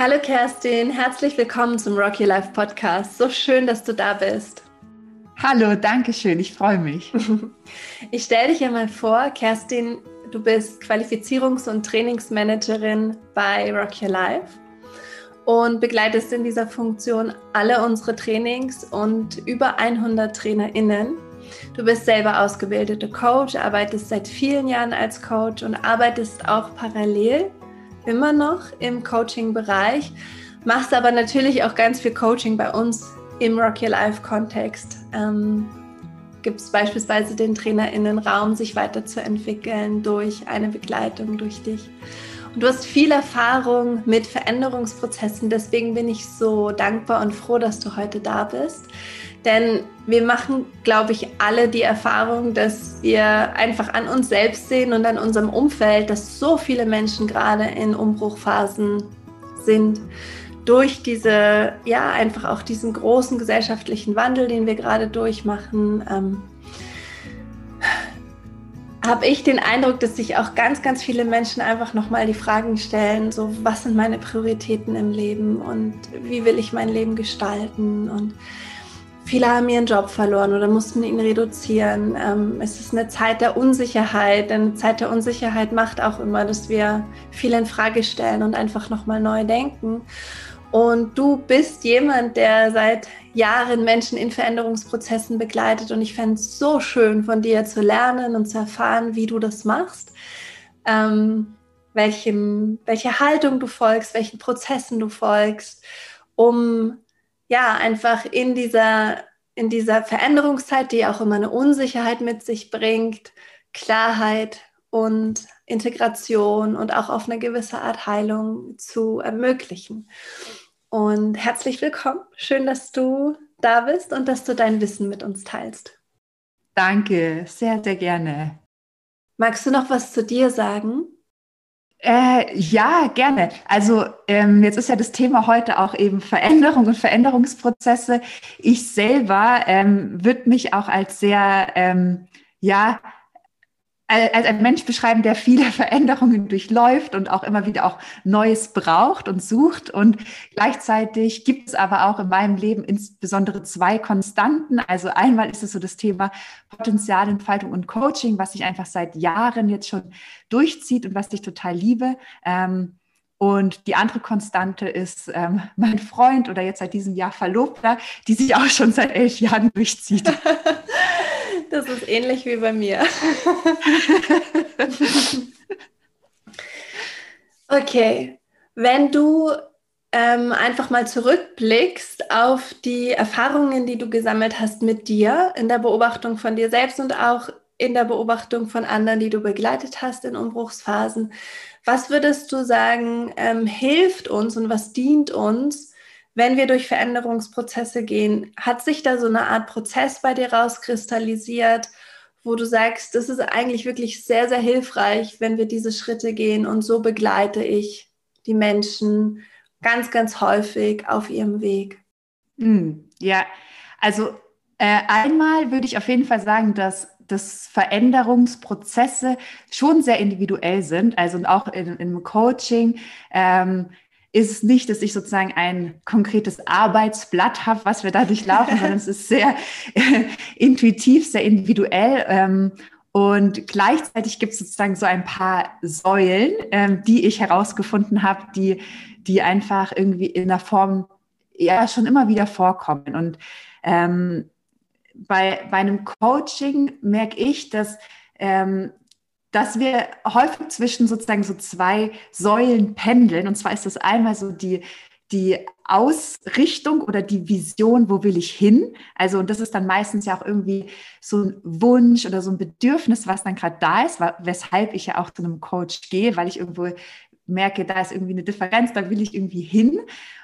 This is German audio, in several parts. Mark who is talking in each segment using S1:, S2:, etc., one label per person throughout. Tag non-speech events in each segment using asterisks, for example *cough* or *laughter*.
S1: Hallo Kerstin, herzlich willkommen zum Rock Your Life Podcast. So schön, dass du da bist.
S2: Hallo, danke schön, ich freue mich. *laughs*
S1: Ich stelle dich ja mal vor, Kerstin, du bist Qualifizierungs- und Trainingsmanagerin bei Rock Your Life und begleitest in dieser Funktion alle unsere Trainings und über 100 TrainerInnen. Du bist selber ausgebildete Coach, arbeitest seit vielen Jahren als Coach und arbeitest auch parallel immer noch im Coaching-Bereich, machst aber natürlich auch ganz viel Coaching bei uns im Rock Your Life Kontext. Ähm, Gibt es beispielsweise den TrainerInnen Raum, sich weiterzuentwickeln durch eine Begleitung durch dich. Und du hast viel Erfahrung mit Veränderungsprozessen, deswegen bin ich so dankbar und froh, dass du heute da bist. Denn wir machen, glaube ich, alle die Erfahrung, dass wir einfach an uns selbst sehen und an unserem Umfeld, dass so viele Menschen gerade in Umbruchphasen sind. Durch diese, ja, einfach auch diesen großen gesellschaftlichen Wandel, den wir gerade durchmachen, ähm, habe ich den Eindruck, dass sich auch ganz, ganz viele Menschen einfach nochmal die Fragen stellen, so was sind meine Prioritäten im Leben und wie will ich mein Leben gestalten und Viele haben ihren Job verloren oder mussten ihn reduzieren. Ähm, es ist eine Zeit der Unsicherheit. Denn eine Zeit der Unsicherheit macht auch immer, dass wir viel in Frage stellen und einfach nochmal neu denken. Und du bist jemand, der seit Jahren Menschen in Veränderungsprozessen begleitet. Und ich fände es so schön, von dir zu lernen und zu erfahren, wie du das machst. Ähm, welchem, welche Haltung du folgst, welchen Prozessen du folgst, um ja, einfach in dieser, in dieser Veränderungszeit, die auch immer eine Unsicherheit mit sich bringt, Klarheit und Integration und auch auf eine gewisse Art Heilung zu ermöglichen. Und herzlich willkommen. Schön, dass du da bist und dass du dein Wissen mit uns teilst.
S2: Danke, sehr, sehr gerne.
S1: Magst du noch was zu dir sagen?
S2: Äh, ja, gerne. Also ähm, jetzt ist ja das Thema heute auch eben Veränderung und Veränderungsprozesse. Ich selber ähm, würde mich auch als sehr, ähm, ja, als ein Mensch beschreiben, der viele *laughs* Veränderungen durchläuft und auch immer wieder auch Neues braucht und sucht. Und gleichzeitig gibt es aber auch in meinem Leben insbesondere zwei Konstanten. Also einmal ist es so das Thema Potenzialentfaltung und Coaching, was sich einfach seit Jahren jetzt schon durchzieht und was ich total liebe. Ähm, und die andere Konstante ist ähm, mein Freund oder jetzt seit diesem Jahr Verlobter, die sich auch schon seit elf Jahren durchzieht. *laughs* *laughs*
S1: Das ist ähnlich wie bei mir. *laughs* okay, wenn du ähm, einfach mal zurückblickst auf die Erfahrungen, die du gesammelt hast mit dir in der Beobachtung von dir selbst und auch in der Beobachtung von anderen, die du begleitet hast in Umbruchsphasen. Was würdest du sagen, ähm, hilft uns und was dient uns, wenn wir durch Veränderungsprozesse gehen, hat sich da so eine Art Prozess bei dir rauskristallisiert, wo du sagst, das ist eigentlich wirklich sehr, sehr hilfreich, wenn wir diese Schritte gehen und so begleite ich die Menschen ganz, ganz häufig auf ihrem Weg?
S2: Hm, ja, also äh, einmal würde ich auf jeden Fall sagen, dass dass Veränderungsprozesse schon sehr individuell sind. Also auch in, im Coaching ähm, ist es nicht, dass ich sozusagen ein konkretes Arbeitsblatt habe, was wir da durchlaufen, sondern es ist sehr äh, intuitiv, sehr individuell. Ähm, und gleichzeitig gibt es sozusagen so ein paar Säulen, ähm, die ich herausgefunden habe, die, die einfach irgendwie in der Form ja schon immer wieder vorkommen. Und ähm, bei, bei einem Coaching merke ich, dass ähm, dass wir häufig zwischen sozusagen so zwei Säulen pendeln. Und zwar ist das einmal so die, die Ausrichtung oder die Vision, wo will ich hin? Also, und das ist dann meistens ja auch irgendwie so ein Wunsch oder so ein Bedürfnis, was dann gerade da ist, weshalb ich ja auch zu einem Coach gehe, weil ich irgendwo merke, da ist irgendwie eine Differenz, da will ich irgendwie hin.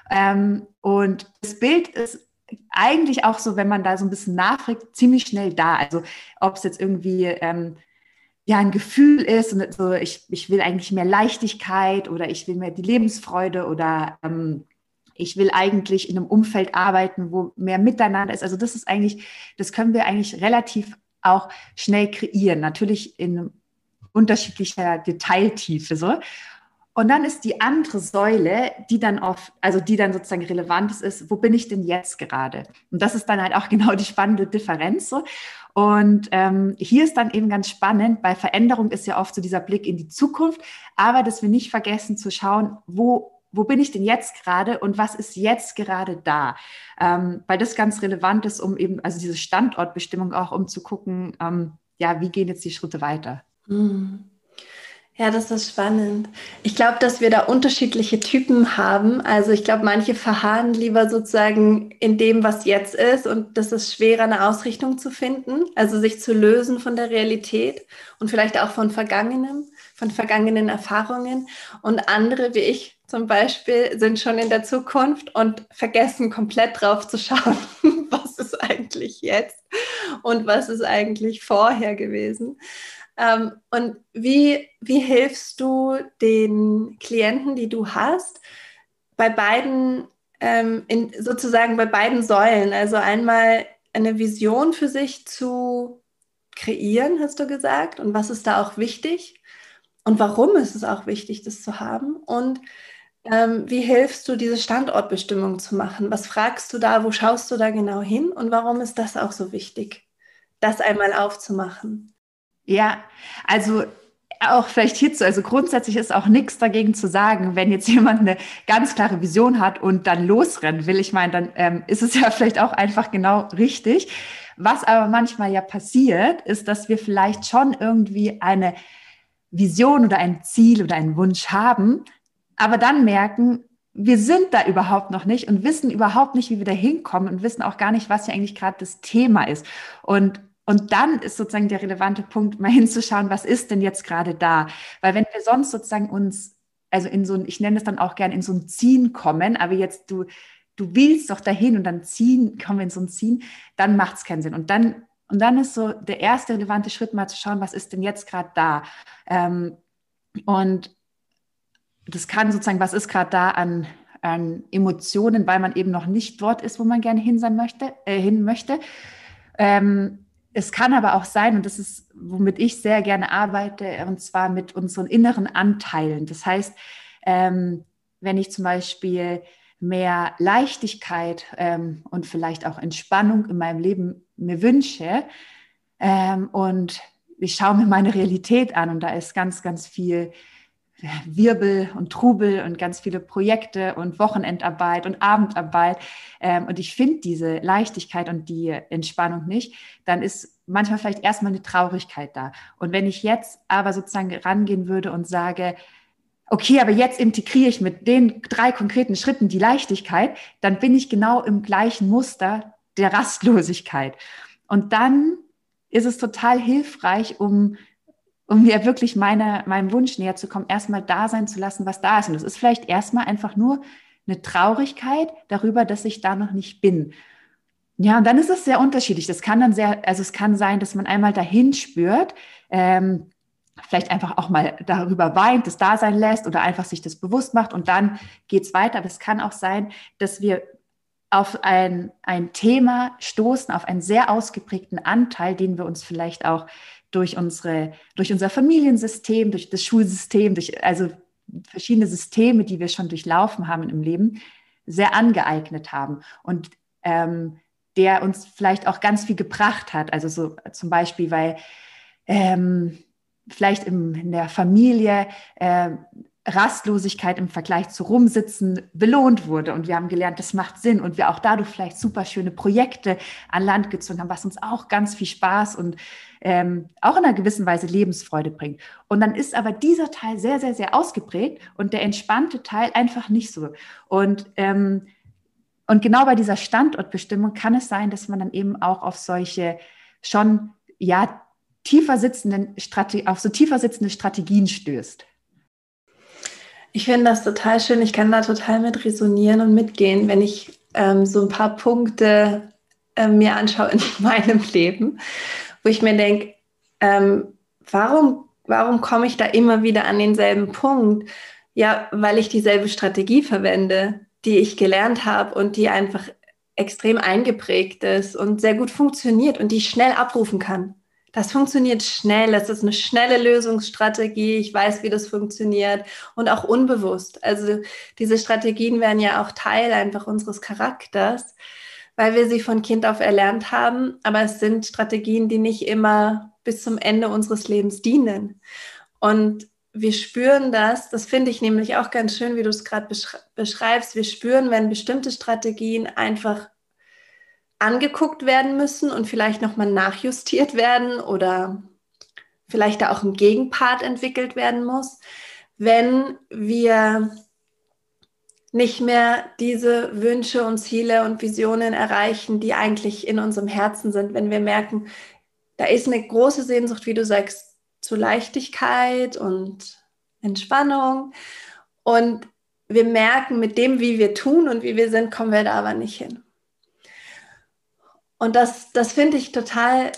S2: Ähm, und das Bild ist eigentlich auch so, wenn man da so ein bisschen nachfragt, ziemlich schnell da. Also, ob es jetzt irgendwie ähm, ja ein Gefühl ist und so, ich, ich will eigentlich mehr Leichtigkeit oder ich will mehr die Lebensfreude oder ähm, ich will eigentlich in einem Umfeld arbeiten, wo mehr Miteinander ist. Also das ist eigentlich, das können wir eigentlich relativ auch schnell kreieren, natürlich in unterschiedlicher Detailtiefe so. Und dann ist die andere Säule, die dann auf, also die dann sozusagen relevant ist, wo bin ich denn jetzt gerade? Und das ist dann halt auch *laughs* genau die spannende Differenz. Und ähm, hier ist dann eben ganz spannend, bei Veränderung ist ja oft so dieser Blick in die Zukunft, aber dass wir nicht vergessen zu schauen, wo wo bin ich denn jetzt gerade und was ist jetzt gerade da? Ähm, weil das ganz relevant ist, um eben, also diese Standortbestimmung auch, um zu gucken, ähm, ja, wie gehen jetzt die Schritte weiter?
S1: Mhm. Ja, das ist spannend. Ich glaube, dass wir da unterschiedliche Typen haben. Also ich glaube, manche verharren lieber sozusagen in dem, was jetzt ist und das ist schwerer, eine Ausrichtung zu finden, also sich zu lösen von der Realität und vielleicht auch von Vergangenem, von vergangenen Erfahrungen. Und andere, wie ich zum Beispiel, sind schon in der Zukunft und vergessen komplett drauf zu schauen, *laughs* was ist eigentlich jetzt und was ist eigentlich vorher gewesen. Ähm, und wie, wie hilfst du den Klienten, die du hast, bei beiden, ähm, in, sozusagen bei beiden Säulen? Also einmal eine Vision für sich zu kreieren, hast du gesagt, und was ist da auch wichtig? Und warum ist es auch wichtig, das zu haben? Und ähm, wie hilfst du, diese Standortbestimmung zu machen? Was fragst du da? Wo schaust du da genau hin? Und warum ist das auch so wichtig, das einmal aufzumachen?
S2: Ja, also auch vielleicht hierzu, also grundsätzlich ist auch nichts dagegen zu sagen, wenn jetzt jemand eine ganz klare Vision hat und dann losrennen will. Ich meine, dann ähm, ist es *laughs* ja vielleicht auch einfach genau richtig. Was aber manchmal ja passiert, ist, dass wir vielleicht schon irgendwie eine Vision oder ein Ziel oder einen Wunsch haben, aber dann merken, wir sind da überhaupt noch nicht und wissen überhaupt nicht, wie wir da hinkommen und wissen auch gar nicht, was ja eigentlich gerade das Thema ist. Und und dann ist sozusagen der relevante Punkt, mal hinzuschauen, was ist denn jetzt gerade da? Weil wenn wir sonst sozusagen uns, also in so ein, ich nenne es dann auch gern in so ein Ziehen kommen, aber jetzt du, du willst doch dahin und dann ziehen, kommen wir in so ein Ziehen, dann macht es keinen Sinn. Und dann, und dann ist so der erste relevante Schritt mal zu schauen, was ist denn jetzt gerade da? Ähm, und das kann sozusagen, was ist gerade da an, an Emotionen, weil man eben noch nicht dort ist, wo man gerne hin sein möchte, äh, hin möchte. Ähm, es kann aber auch sein, und das ist, womit ich sehr gerne arbeite, und zwar mit unseren inneren Anteilen. Das heißt, ähm, wenn ich zum Beispiel mehr Leichtigkeit ähm, und vielleicht auch Entspannung in meinem Leben mir wünsche ähm, und ich schaue mir meine Realität an und da ist ganz, ganz viel Wirbel und Trubel und ganz viele Projekte und Wochenendarbeit und Abendarbeit ähm, und ich finde diese Leichtigkeit und die Entspannung nicht, dann ist manchmal vielleicht erstmal eine Traurigkeit da. Und wenn ich jetzt aber sozusagen rangehen würde und sage, okay, aber jetzt integriere ich mit den drei konkreten Schritten die Leichtigkeit, dann bin ich genau im gleichen Muster der Rastlosigkeit. Und dann ist es total hilfreich, um um mir wirklich meine, meinem Wunsch näher zu kommen, erstmal da sein zu lassen, was da ist. Und das ist vielleicht erstmal einfach nur eine Traurigkeit darüber, dass ich da noch nicht bin. Ja, und dann ist es sehr unterschiedlich. Das kann dann sehr, also es kann sein, dass man einmal dahin spürt, ähm, vielleicht einfach auch mal darüber weint, das da sein lässt oder einfach sich das bewusst macht und dann geht es weiter. Aber es kann auch sein, dass wir auf ein, ein Thema stoßen, auf einen sehr ausgeprägten Anteil, den wir uns vielleicht auch durch, unsere, durch unser Familiensystem, durch das Schulsystem, durch also verschiedene Systeme, die wir schon durchlaufen haben im Leben, sehr angeeignet haben und ähm, der uns vielleicht auch ganz viel gebracht hat. Also so zum Beispiel, weil ähm, vielleicht im, in der Familie äh, Rastlosigkeit im Vergleich zu Rumsitzen belohnt wurde. Und wir haben gelernt, das macht Sinn. Und wir auch dadurch vielleicht super schöne Projekte an Land gezogen haben, was uns auch ganz viel Spaß und ähm, auch in einer gewissen Weise Lebensfreude bringt. Und dann ist aber dieser Teil sehr, sehr, sehr ausgeprägt und der entspannte Teil einfach nicht so. Und, ähm, und genau bei dieser Standortbestimmung kann es sein, dass man dann eben auch auf solche schon, ja, tiefer sitzenden Strate auf so tiefer sitzende Strategien stößt.
S1: Ich finde das total schön. Ich kann da total mit resonieren und mitgehen, wenn ich ähm, so ein paar Punkte äh, mir anschaue in *laughs* meinem Leben, wo ich mir denke, ähm, warum, warum komme ich da immer wieder an denselben Punkt? Ja, weil ich dieselbe Strategie verwende, die ich gelernt habe und die einfach extrem eingeprägt ist und sehr gut funktioniert und die ich schnell abrufen kann. Das funktioniert schnell, das ist eine schnelle Lösungsstrategie, ich weiß, wie das funktioniert. Und auch unbewusst. Also diese Strategien werden ja auch Teil einfach unseres Charakters, weil wir sie von Kind auf erlernt haben, aber es sind Strategien, die nicht immer bis zum Ende unseres Lebens dienen. Und wir spüren das, das finde ich nämlich auch ganz schön, wie du es gerade beschreibst, wir spüren, wenn bestimmte Strategien einfach angeguckt werden müssen und vielleicht nochmal nachjustiert werden oder vielleicht da auch ein Gegenpart entwickelt werden muss, wenn wir nicht mehr diese Wünsche und Ziele und Visionen erreichen, die eigentlich in unserem Herzen sind, wenn wir merken, da ist eine große Sehnsucht, wie du sagst, zu Leichtigkeit und Entspannung und wir merken, mit dem, wie wir tun und wie wir sind, kommen wir da aber nicht hin. Und das, das finde ich total,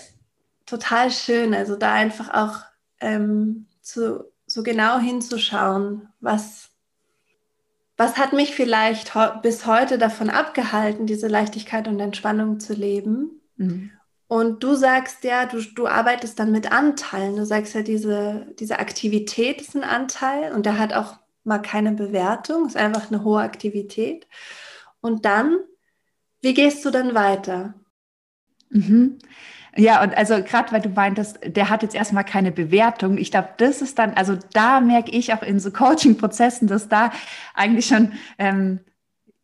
S1: total schön. Also da einfach auch ähm, zu, so genau hinzuschauen, was, was hat mich vielleicht bis heute davon abgehalten, diese Leichtigkeit und Entspannung zu leben. Mhm. Und du sagst ja, du, du arbeitest dann mit Anteilen. Du sagst ja, diese, diese Aktivität ist ein Anteil und der hat auch mal keine Bewertung, ist einfach eine hohe Aktivität. Und dann, wie gehst du dann weiter?
S2: Mhm. Ja, und also gerade weil du meintest, der hat jetzt erstmal keine Bewertung. Ich glaube, das ist dann, also da merke ich auch in so Coaching-Prozessen, dass da eigentlich schon ähm,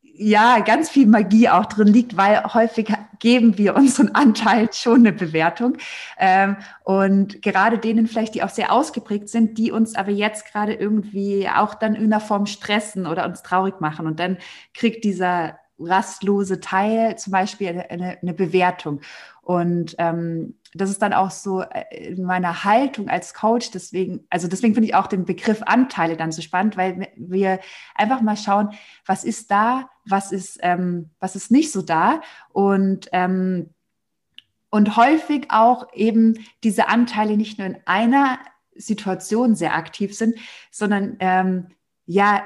S2: ja ganz viel Magie auch drin liegt, weil häufig geben wir unseren Anteil schon eine Bewertung. Ähm, und gerade denen vielleicht, die auch sehr ausgeprägt sind, die uns aber jetzt gerade irgendwie auch dann in einer Form stressen oder uns traurig machen. Und dann kriegt dieser rastlose Teil zum Beispiel eine, eine Bewertung. Und ähm, das ist dann auch so äh, in meiner Haltung als Coach. Deswegen, also deswegen finde ich auch den Begriff Anteile dann so spannend, weil wir einfach mal schauen, was ist da, was ist, ähm, was ist nicht so da und ähm, und häufig auch eben diese Anteile nicht nur in einer Situation sehr aktiv sind, sondern ähm, ja,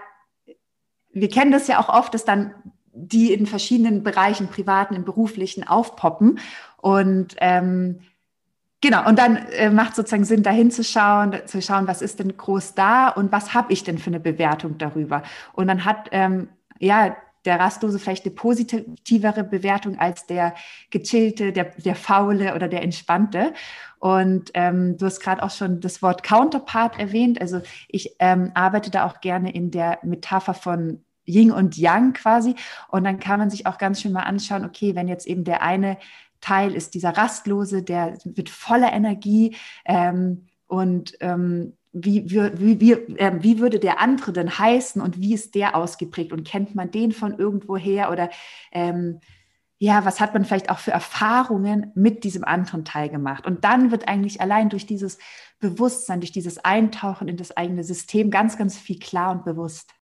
S2: wir kennen das ja auch oft, dass dann die in verschiedenen Bereichen, privaten, im beruflichen, aufpoppen. Und ähm, genau, und dann äh, macht sozusagen Sinn, da hinzuschauen, zu schauen, was ist denn groß da und was habe ich denn für eine Bewertung darüber. Und dann hat ähm, ja der Rastlose vielleicht eine positivere Bewertung als der gechillte, der, der faule oder der entspannte. Und ähm, du hast gerade auch schon das Wort Counterpart erwähnt. Also ich ähm, arbeite da auch gerne in der Metapher von Yin und Yang quasi. Und dann kann man sich auch ganz schön mal anschauen, okay, wenn jetzt eben der eine Teil ist dieser Rastlose, der mit voller Energie ähm, und ähm, wie, wie, wie, äh, wie würde der andere denn heißen und wie ist der ausgeprägt und kennt man den von irgendwo her oder ähm, ja, was hat man vielleicht auch für Erfahrungen mit diesem anderen Teil gemacht? Und dann wird eigentlich allein durch dieses Bewusstsein, durch dieses Eintauchen in das eigene System ganz, ganz viel klar und bewusst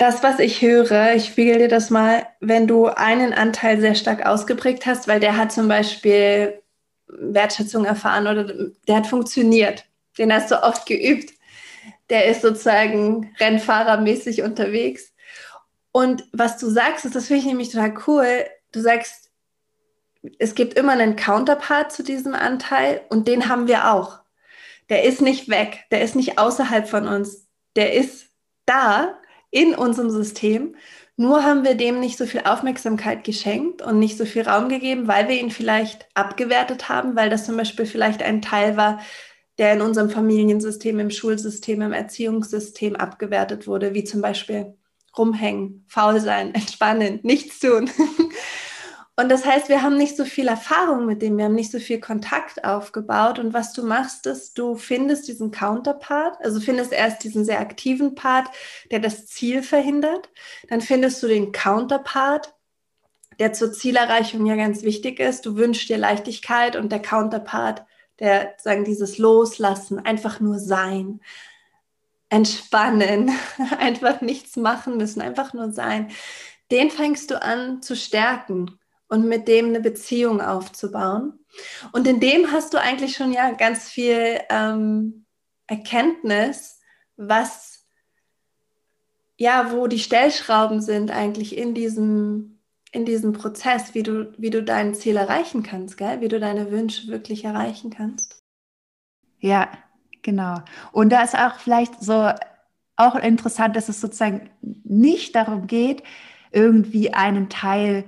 S1: das, was ich höre, ich spiegel dir das mal, wenn du einen Anteil sehr stark ausgeprägt hast, weil der hat zum Beispiel Wertschätzung erfahren oder der hat funktioniert, den hast du oft geübt, der ist sozusagen Rennfahrermäßig unterwegs. Und was du sagst, ist, das finde ich nämlich total cool, du sagst, es gibt immer einen Counterpart zu diesem Anteil und den haben wir auch. Der ist nicht weg, der ist nicht außerhalb von uns, der ist da in unserem System. Nur haben wir dem nicht so viel Aufmerksamkeit geschenkt und nicht so viel Raum gegeben, weil wir ihn vielleicht abgewertet haben, weil das zum Beispiel vielleicht ein Teil war, der in unserem Familiensystem, im Schulsystem, im Erziehungssystem abgewertet wurde, wie zum Beispiel rumhängen, faul sein, entspannen, nichts tun. *laughs* Und das heißt, wir haben nicht so viel Erfahrung mit dem, wir haben nicht so viel Kontakt aufgebaut. Und was du machst, ist, du findest diesen Counterpart, also findest erst diesen sehr aktiven Part, der das Ziel verhindert. Dann findest du den Counterpart, der zur Zielerreichung ja ganz wichtig ist. Du wünschst dir Leichtigkeit und der Counterpart, der sagen dieses Loslassen, einfach nur sein, entspannen, *laughs* einfach nichts machen müssen, einfach nur sein. Den fängst du an zu stärken und mit dem eine Beziehung aufzubauen. Und in dem hast du eigentlich schon ja ganz viel ähm, Erkenntnis, was ja, wo die Stellschrauben sind eigentlich in diesem in diesem Prozess, wie du, wie du dein Ziel erreichen kannst, gell? wie du deine Wünsche wirklich erreichen kannst.
S2: Ja, genau. Und da ist auch vielleicht so auch interessant, dass es sozusagen nicht darum geht, irgendwie einen Teil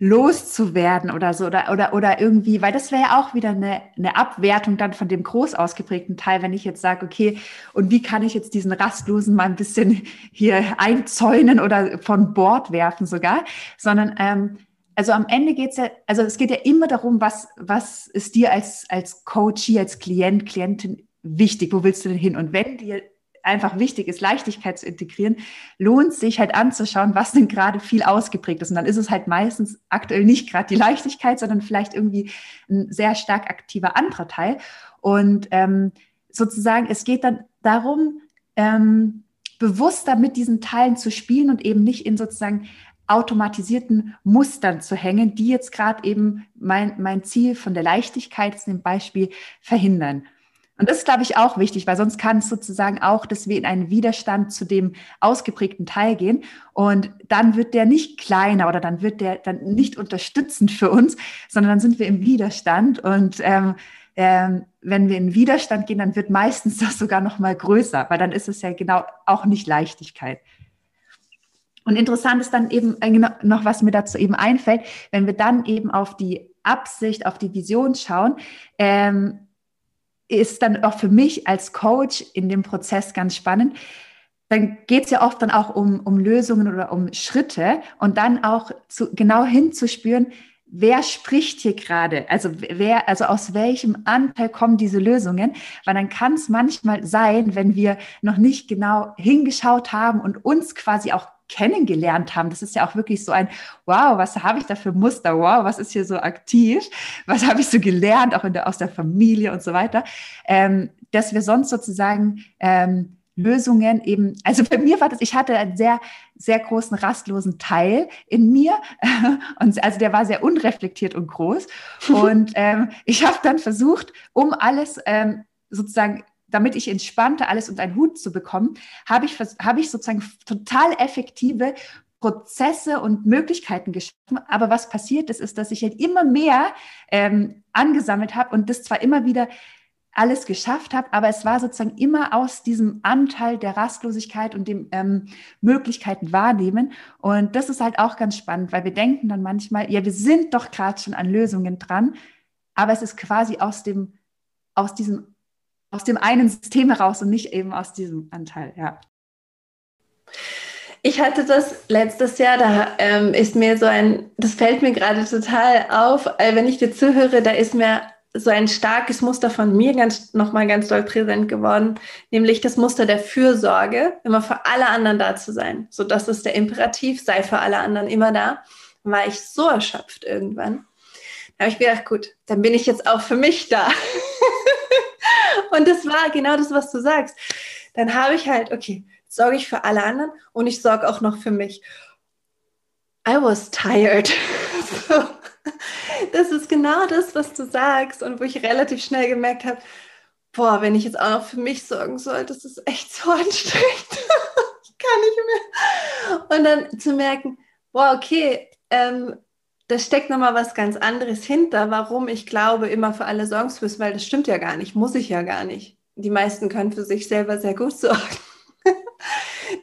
S2: loszuwerden oder so oder, oder, oder irgendwie, weil das wäre ja auch wieder eine, eine Abwertung dann von dem groß ausgeprägten Teil, wenn ich jetzt sage, okay, und wie kann ich jetzt diesen Rastlosen mal ein bisschen hier einzäunen oder von Bord werfen sogar, sondern ähm, also am Ende geht es ja, also es geht ja immer darum, was, was ist dir als, als Coachie, als Klient, Klientin wichtig, wo willst du denn hin? Und wenn dir einfach wichtig ist, Leichtigkeit zu integrieren, lohnt sich halt anzuschauen, was denn gerade viel ausgeprägt ist. Und dann ist es halt meistens aktuell nicht gerade die Leichtigkeit, sondern vielleicht irgendwie ein sehr stark aktiver anderer Teil. Und ähm, sozusagen, es geht dann darum, ähm, bewusster mit diesen Teilen zu spielen und eben nicht in sozusagen automatisierten Mustern zu hängen, die jetzt gerade eben mein, mein Ziel von der Leichtigkeit, zum Beispiel, verhindern. Und das ist, glaube ich, auch wichtig, weil sonst kann es sozusagen auch, dass wir in einen Widerstand zu dem ausgeprägten Teil gehen. Und dann wird der nicht kleiner oder dann wird der dann nicht unterstützend für uns, sondern dann sind wir im Widerstand. Und ähm, ähm, wenn wir in Widerstand gehen, dann wird meistens das sogar noch mal größer, weil dann ist es ja genau auch nicht Leichtigkeit. Und interessant ist dann eben äh, genau, noch, was mir dazu eben einfällt, wenn wir dann eben auf die Absicht, auf die Vision schauen, ähm, ist dann auch für mich als Coach in dem Prozess ganz spannend. Dann geht es ja oft dann auch um, um Lösungen oder um Schritte und dann auch zu, genau hinzuspüren, wer spricht hier gerade? Also wer, also aus welchem Anteil kommen diese Lösungen? Weil dann kann es manchmal sein, wenn wir noch nicht genau hingeschaut haben und uns quasi auch kennengelernt haben. Das ist ja auch wirklich so ein, wow, was habe ich da für Muster? Wow, was ist hier so aktiv? Was habe ich so gelernt, auch der, aus der Familie und so weiter? Ähm, dass wir sonst sozusagen ähm, Lösungen eben, also bei mir war das, ich hatte einen sehr, sehr großen rastlosen Teil in mir *laughs* und also der war sehr unreflektiert und groß und *laughs* ähm, ich habe dann versucht, um alles ähm, sozusagen damit ich entspannte alles unter einen Hut zu bekommen, habe ich, habe ich sozusagen total effektive Prozesse und Möglichkeiten geschaffen. Aber was passiert ist, ist, dass ich halt immer mehr ähm, angesammelt habe und das zwar immer wieder alles geschafft habe, aber es war sozusagen immer aus diesem Anteil der Rastlosigkeit und dem ähm, Möglichkeiten wahrnehmen. Und das ist halt auch ganz spannend, weil wir denken dann manchmal, ja, wir sind doch gerade schon an Lösungen dran, aber es ist quasi aus dem, aus diesem aus dem einen System heraus und nicht eben aus diesem Anteil, ja.
S1: Ich hatte das letztes Jahr, da ähm, ist mir so ein, das fällt mir gerade total auf, äh, wenn ich dir zuhöre, da ist mir so ein starkes Muster von mir ganz nochmal ganz doll präsent geworden, nämlich das Muster der Fürsorge, immer für alle anderen da zu sein. So, das ist der Imperativ, sei für alle anderen immer da. War ich so erschöpft irgendwann. Habe ich gedacht, gut, dann bin ich jetzt auch für mich da. *laughs* Und das war genau das, was du sagst. Dann habe ich halt, okay, sorge ich für alle anderen und ich sorge auch noch für mich. I was tired. *laughs* so. Das ist genau das, was du sagst und wo ich relativ schnell gemerkt habe, boah, wenn ich jetzt auch noch für mich sorgen soll, das ist echt so *laughs* anstrengend. ich kann nicht mehr. Und dann zu merken, boah, okay, ähm, da steckt nochmal was ganz anderes hinter, warum ich glaube, immer für alle sorgen zu müssen, weil das stimmt ja gar nicht, muss ich ja gar nicht. Die meisten können für sich selber sehr gut sorgen. *laughs*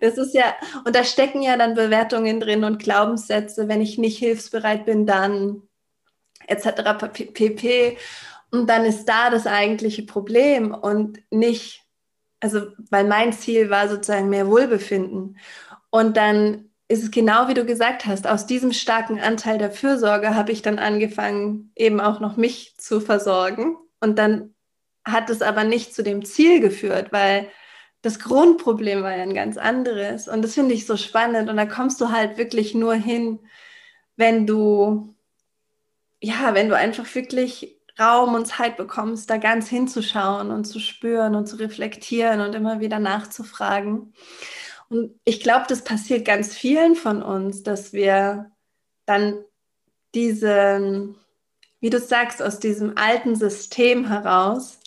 S1: Das ist ja, und da stecken ja dann Bewertungen drin und Glaubenssätze, wenn ich nicht hilfsbereit bin, dann etc. pp. Und dann ist da das eigentliche Problem und nicht, also weil mein Ziel war sozusagen mehr Wohlbefinden. Und dann ist es genau wie du gesagt hast, aus diesem starken Anteil der Fürsorge habe ich dann angefangen, eben auch noch mich zu versorgen. Und dann hat es aber nicht zu dem Ziel geführt, weil das Grundproblem war ja ein ganz anderes. Und das finde ich so spannend. Und da kommst du halt wirklich nur hin, wenn du, ja, wenn du einfach wirklich Raum und Zeit bekommst, da ganz hinzuschauen und zu spüren und zu reflektieren und immer wieder nachzufragen. Und ich glaube, das passiert ganz vielen von uns, dass wir dann diesen, wie du sagst, aus diesem alten System heraus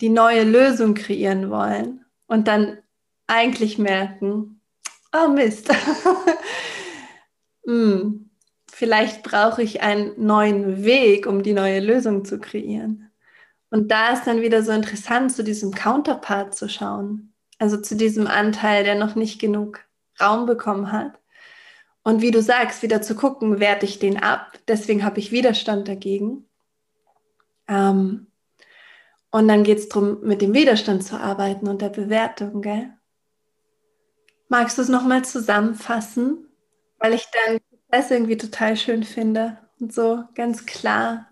S1: die neue Lösung kreieren wollen und dann eigentlich merken, oh Mist, *laughs* hm, vielleicht brauche ich einen neuen Weg, um die neue Lösung zu kreieren. Und da ist dann wieder so interessant, zu diesem Counterpart zu schauen. Also zu diesem Anteil, der noch nicht genug Raum bekommen hat. Und wie du sagst, wieder zu gucken, werte ich den ab. Deswegen habe ich Widerstand dagegen. Ähm, und dann geht es darum, mit dem Widerstand zu arbeiten und der Bewertung. Gell? Magst du es nochmal zusammenfassen? Weil ich deinen Prozess irgendwie total schön finde und so ganz klar.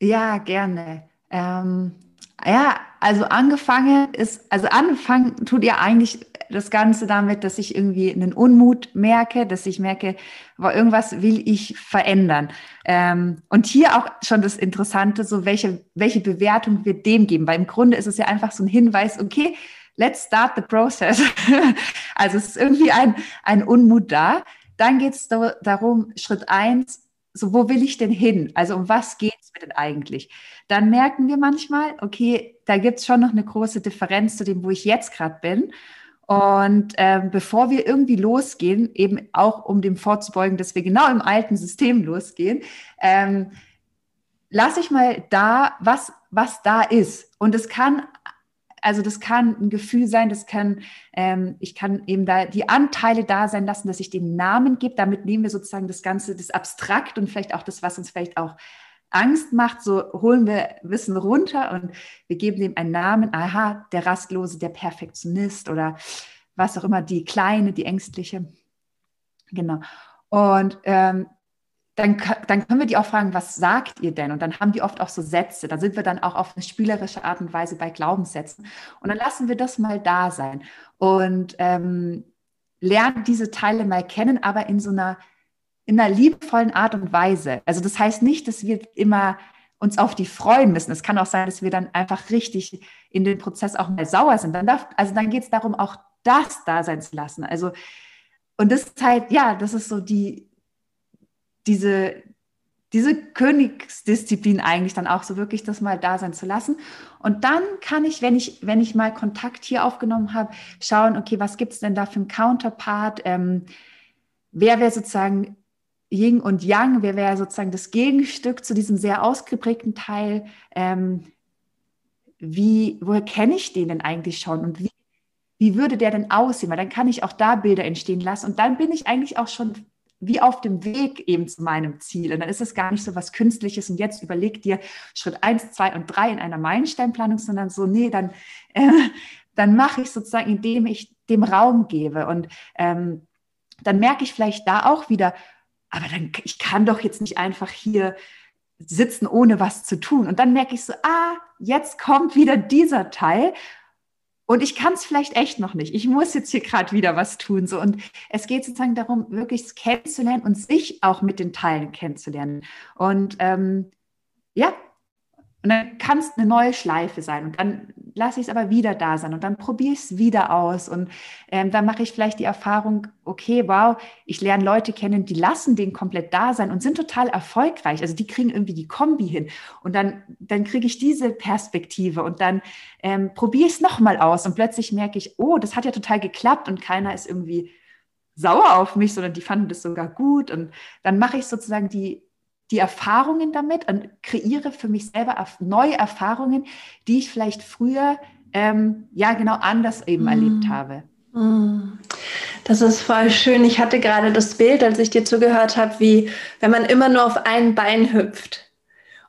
S2: Ja, gerne. Ähm, ja, also angefangen ist, also angefangen tut ihr eigentlich das Ganze damit, dass ich irgendwie einen Unmut merke, dass ich merke, irgendwas will ich verändern. Ähm, und hier auch schon das Interessante, so welche, welche Bewertung wir dem geben, weil im Grunde ist es ja einfach so ein Hinweis, okay, let's start the process. *laughs* also es ist irgendwie ein, ein Unmut da. Dann geht es darum, Schritt eins, so wo will ich denn hin? Also um was geht es mir denn eigentlich? Dann merken wir manchmal, okay, da gibt es schon noch eine große Differenz zu dem, wo ich jetzt gerade bin. Und ähm, bevor wir irgendwie losgehen, eben auch um dem vorzubeugen, dass wir genau im alten System losgehen, ähm, lasse ich mal da, was, was da ist. Und es kann, also das kann ein Gefühl sein, das kann, ähm, ich kann eben da die Anteile da sein lassen, dass ich den Namen gebe. Damit nehmen wir sozusagen das Ganze, das Abstrakt und vielleicht auch das, was uns vielleicht auch Angst macht, so holen wir Wissen runter und wir geben dem einen Namen. Aha, der Rastlose, der Perfektionist oder was auch immer, die Kleine, die Ängstliche. Genau. Und ähm, dann, dann können wir die auch fragen, was sagt ihr denn? Und dann haben die oft auch so Sätze. Da sind wir dann auch auf eine spielerische Art und Weise bei Glaubenssätzen. Und dann lassen wir das mal da sein und ähm, lernen diese Teile mal kennen, aber in so einer in einer liebevollen Art und Weise. Also das heißt nicht, dass wir immer uns auf die freuen müssen. Es kann auch sein, dass wir dann einfach richtig in den Prozess auch mal sauer sind. Dann darf, also dann geht es darum, auch das da sein zu lassen. Also, und das ist halt, ja, das ist so die, diese, diese Königsdisziplin eigentlich dann auch so wirklich das mal da sein zu lassen. Und dann kann ich, wenn ich, wenn ich mal Kontakt hier aufgenommen habe, schauen, okay, was gibt es denn da für einen Counterpart? Ähm, wer wäre sozusagen Yin und Yang, wer wäre sozusagen das Gegenstück zu diesem sehr ausgeprägten Teil. Ähm, wie, woher kenne ich den denn eigentlich schon und wie, wie würde der denn aussehen? Weil dann kann ich auch da Bilder entstehen lassen und dann bin ich eigentlich auch schon wie auf dem Weg eben zu meinem Ziel. Und dann ist es gar nicht so was Künstliches und jetzt überleg dir Schritt eins, zwei und drei in einer Meilensteinplanung, sondern so, nee, dann, äh, *laughs* dann mache ich sozusagen, indem ich dem Raum gebe. Und ähm, dann merke ich vielleicht da auch wieder, aber dann, ich kann doch jetzt nicht einfach hier sitzen, ohne was zu tun. Und dann merke ich so, ah, jetzt kommt wieder dieser Teil. Und ich kann es vielleicht echt noch nicht. Ich muss jetzt hier gerade wieder was tun. So. Und es geht sozusagen darum, wirklich kennenzulernen und sich auch mit den Teilen kennenzulernen. Und ähm, ja, und dann kann es eine neue Schleife sein. Und dann lasse ich es aber wieder da sein. Und dann probiere ich es wieder aus. Und ähm, dann mache ich vielleicht die Erfahrung, okay, wow, ich lerne Leute kennen, die lassen den komplett da sein und sind total erfolgreich. Also die kriegen irgendwie die Kombi hin. Und dann, dann kriege ich diese Perspektive. Und dann ähm, probiere ich es nochmal aus. Und plötzlich merke ich, oh, das hat ja total geklappt. Und keiner ist irgendwie sauer auf mich, sondern die fanden das sogar gut. Und dann mache ich sozusagen die die Erfahrungen damit und kreiere für mich selber neue Erfahrungen, die ich vielleicht früher ähm, ja genau anders eben mm. erlebt habe.
S1: Mm. Das ist voll schön. Ich hatte gerade das Bild, als ich dir zugehört habe, wie wenn man immer nur auf ein Bein hüpft.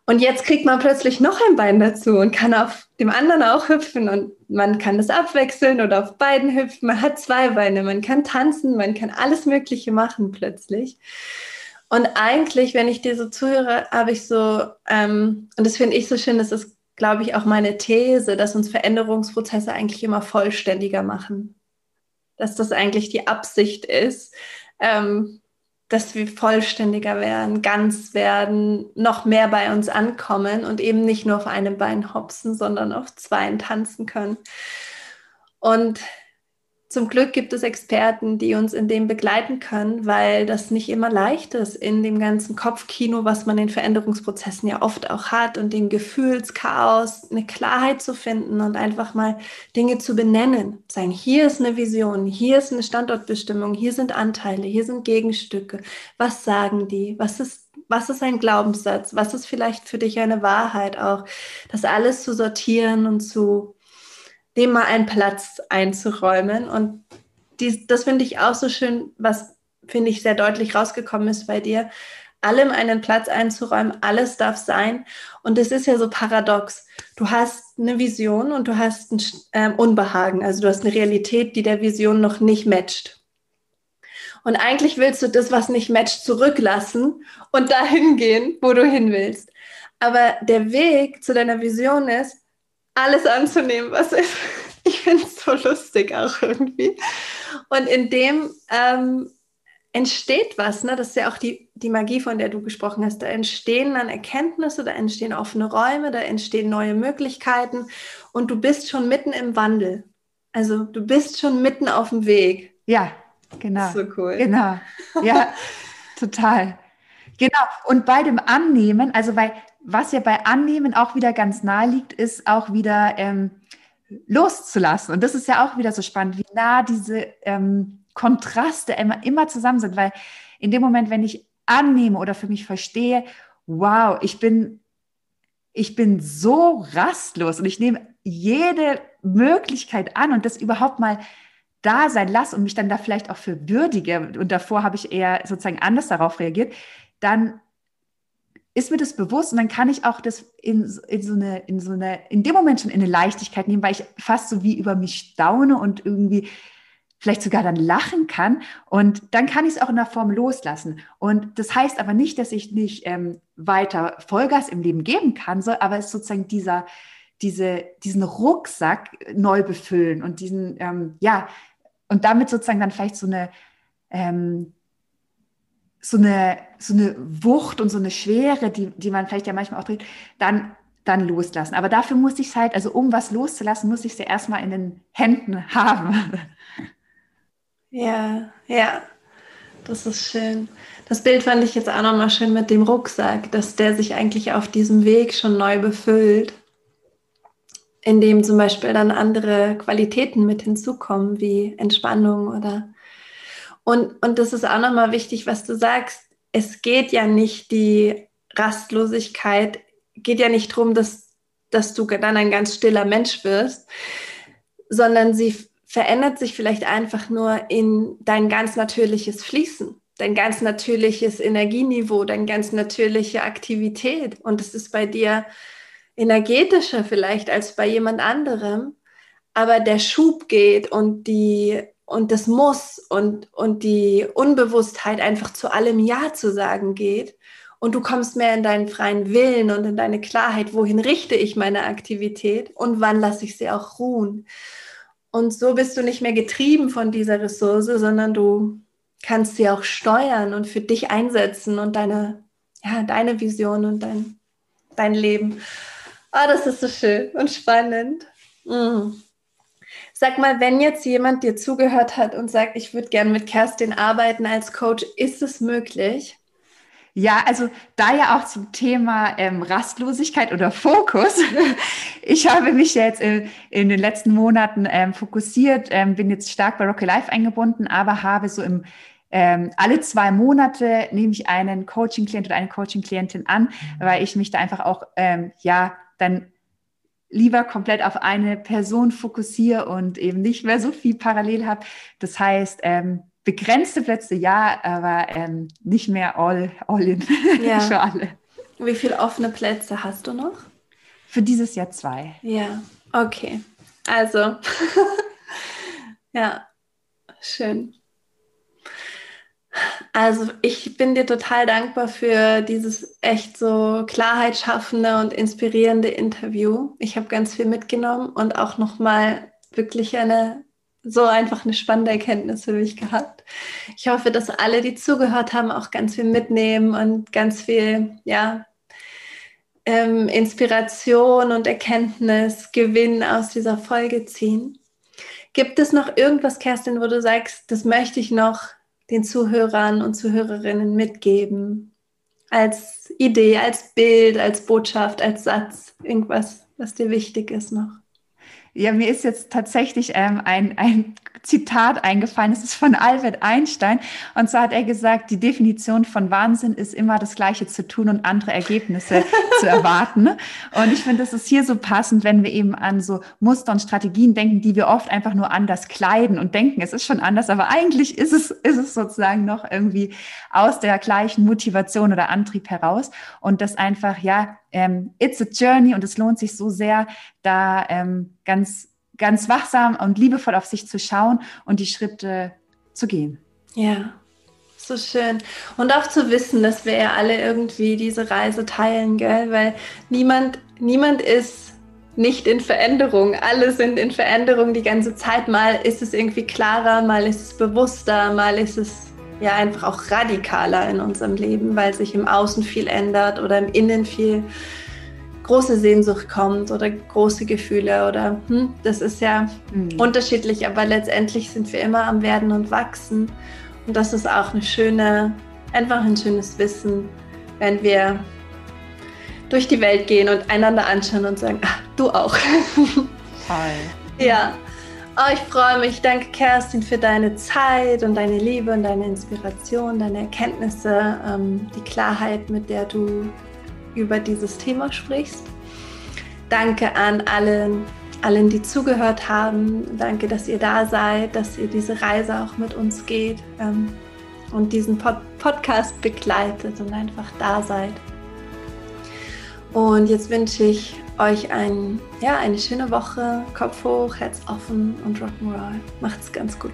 S1: Und jetzt kriegt man plötzlich noch ein Bein dazu und kann auf dem anderen auch hüpfen und man kann das abwechseln oder auf beiden hüpfen. Man hat zwei Beine, man kann tanzen, man kann alles Mögliche machen plötzlich. Und eigentlich, wenn ich dir so zuhöre, habe ich so, ähm, und das finde ich so schön, das ist, glaube ich, auch meine These, dass uns Veränderungsprozesse eigentlich immer vollständiger machen. Dass das eigentlich die Absicht ist, ähm, dass wir vollständiger werden, ganz werden, noch mehr bei uns ankommen und eben nicht nur auf einem Bein hopsen, sondern auf zweien tanzen können. Und zum Glück gibt es Experten, die uns in dem begleiten können, weil das nicht immer leicht ist in dem ganzen Kopfkino, was man in Veränderungsprozessen ja oft auch hat und dem Gefühlschaos eine Klarheit zu finden und einfach mal Dinge zu benennen. Sagen, hier ist eine Vision, hier ist eine Standortbestimmung, hier sind Anteile, hier sind Gegenstücke. Was sagen die? Was ist was ist ein Glaubenssatz? Was ist vielleicht für dich eine Wahrheit auch? Das alles zu sortieren und zu dem mal einen Platz einzuräumen. Und dies, das finde ich auch so schön, was finde ich sehr deutlich rausgekommen ist bei dir, allem einen Platz einzuräumen, alles darf sein. Und es ist ja so paradox. Du hast eine Vision und du hast ein äh, Unbehagen, also du hast eine Realität, die der Vision noch nicht matcht. Und eigentlich willst du das, was nicht matcht, zurücklassen und dahin gehen, wo du hin willst. Aber der Weg zu deiner Vision ist, alles anzunehmen, was ist. *laughs* Ich finde es so lustig auch irgendwie. Und in dem ähm, entsteht was, ne? das ist ja auch die, die Magie, von der du gesprochen hast. Da entstehen dann Erkenntnisse, da entstehen offene Räume, da entstehen neue Möglichkeiten und du bist schon mitten im Wandel. Also du bist schon mitten auf dem Weg.
S2: Ja, genau.
S1: So cool.
S2: Genau. Ja, *laughs* total. Genau. Und bei dem Annehmen, also bei was ja bei Annehmen auch wieder ganz nahe liegt, ist auch wieder ähm, loszulassen. Und das ist ja auch wieder so spannend, wie nah diese ähm, Kontraste immer, immer zusammen sind, weil in dem Moment, wenn ich annehme oder für mich verstehe, wow, ich bin, ich bin so rastlos und ich nehme jede Möglichkeit an und das überhaupt mal da sein lasse und mich dann da vielleicht auch für würdige, und davor habe ich eher sozusagen anders darauf reagiert, dann ist mir das bewusst und dann kann ich auch das in, in, so eine, in so eine, in dem Moment schon in eine Leichtigkeit nehmen, weil ich fast so wie über mich staune und irgendwie vielleicht sogar dann lachen kann und dann kann ich es auch in der Form loslassen. Und das heißt aber nicht, dass ich nicht ähm, weiter Vollgas im Leben geben kann, so, aber es ist sozusagen dieser, diese, diesen Rucksack neu befüllen und diesen, ähm, ja, und damit sozusagen dann vielleicht so eine, ähm, so eine, so eine Wucht und so eine Schwere, die, die man vielleicht ja manchmal auch trägt, dann, dann loslassen. Aber dafür muss ich es halt, also um was loszulassen, muss ich es ja erstmal in den Händen haben. *laughs*
S1: Ja, ja, das ist schön. Das Bild fand ich jetzt auch nochmal schön mit dem Rucksack, dass der sich eigentlich auf diesem Weg schon neu befüllt, indem zum Beispiel dann andere Qualitäten mit hinzukommen, wie Entspannung oder und, und das ist auch nochmal wichtig, was du sagst. Es geht ja nicht die Rastlosigkeit, geht ja nicht darum, dass, dass du dann ein ganz stiller Mensch wirst, sondern sie verändert sich vielleicht einfach nur in dein ganz natürliches Fließen, dein ganz natürliches Energieniveau, deine ganz natürliche Aktivität. Und es ist bei dir energetischer vielleicht als bei jemand anderem, aber der Schub geht und die und das Muss und, und die Unbewusstheit einfach zu allem Ja zu sagen geht. Und du kommst mehr in deinen freien Willen und in deine Klarheit, wohin richte ich meine Aktivität und wann lasse ich sie auch ruhen. Und so bist du nicht mehr getrieben von dieser Ressource, sondern du kannst sie auch steuern und für dich einsetzen und deine, ja, deine Vision und dein, dein Leben. Oh, das ist so schön und spannend. Mm. Sag mal, wenn jetzt jemand dir zugehört hat und sagt, ich würde gerne mit Kerstin arbeiten als Coach, ist es möglich?
S2: Ja, also da ja auch zum Thema ähm, Rastlosigkeit oder Fokus. *laughs* ich habe mich jetzt in, in den letzten Monaten ähm, fokussiert, ähm, bin jetzt stark bei Rocky Life eingebunden, aber habe so im ähm, alle zwei Monate nehme ich einen Coaching-Klient oder eine Coaching-Klientin an, weil ich mich da einfach auch ähm, ja dann lieber komplett auf eine Person fokussiere und eben nicht mehr so viel parallel habe. Das heißt, ähm, begrenzte Plätze ja, aber ähm, nicht mehr all, all in *laughs*
S1: ja. für alle. Wie viele offene Plätze hast du noch?
S2: Für dieses Jahr zwei.
S1: Ja, okay. Also, *laughs* ja, schön. Also ich bin dir total dankbar für dieses echt so Klarheit schaffende und inspirierende Interview. Ich habe ganz viel mitgenommen und auch nochmal wirklich eine so einfach eine spannende Erkenntnis für mich gehabt. Ich hoffe, dass alle, die zugehört haben, auch ganz viel mitnehmen und ganz viel, ja, ähm, Inspiration und Erkenntnis, Gewinn aus dieser Folge ziehen. Gibt es noch irgendwas, Kerstin, wo du sagst, das möchte ich noch den Zuhörern und Zuhörerinnen mitgeben? Als Idee, als Bild, als Botschaft, als Satz, irgendwas, was dir wichtig ist noch?
S2: Ja, mir ist jetzt tatsächlich ähm, ein, ein Zitat eingefallen. Es ist von Albert Einstein. Und zwar hat er gesagt, die Definition von Wahnsinn ist immer das Gleiche zu tun und andere Ergebnisse zu *laughs* erwarten. Und ich finde, das ist hier so passend, wenn wir eben an so Muster und Strategien denken, die wir oft einfach nur anders kleiden und denken, es ist schon anders, aber eigentlich ist es, ist es sozusagen noch irgendwie aus der gleichen Motivation oder Antrieb heraus. Und das einfach, ja, ähm, it's a journey und es lohnt sich so sehr, da ähm, ganz, ganz wachsam und liebevoll auf sich zu schauen und die Schritte zu gehen.
S1: Ja, so schön. Und auch zu wissen, dass wir ja alle irgendwie diese Reise teilen, gell? Weil niemand, niemand ist nicht in Veränderung. Alle sind in Veränderung die ganze Zeit. Mal ist es irgendwie klarer, mal ist es bewusster, mal ist es ja einfach auch radikaler in unserem Leben, weil sich im Außen viel ändert oder im Innen viel große Sehnsucht kommt oder große Gefühle oder hm, das ist ja mhm. unterschiedlich, aber letztendlich sind wir immer am Werden und Wachsen und das ist auch eine schöne, einfach ein schönes Wissen, wenn wir durch die Welt gehen und einander anschauen und sagen, ach, du auch.
S2: Hi. *laughs*
S1: Ja. Oh, ich freue mich. Danke, Kerstin, für deine Zeit und deine Liebe und deine Inspiration, deine Erkenntnisse, ähm, die Klarheit, mit der du über dieses Thema sprichst. Danke an allen, allen, die zugehört haben. Danke, dass ihr da seid, dass ihr diese Reise auch mit uns geht ähm, und diesen Pod Podcast begleitet und einfach da seid. Und jetzt wünsche ich euch ein, ja, eine schöne Woche. Kopf hoch, Herz offen und Rock'n'Roll. Macht's ganz gut.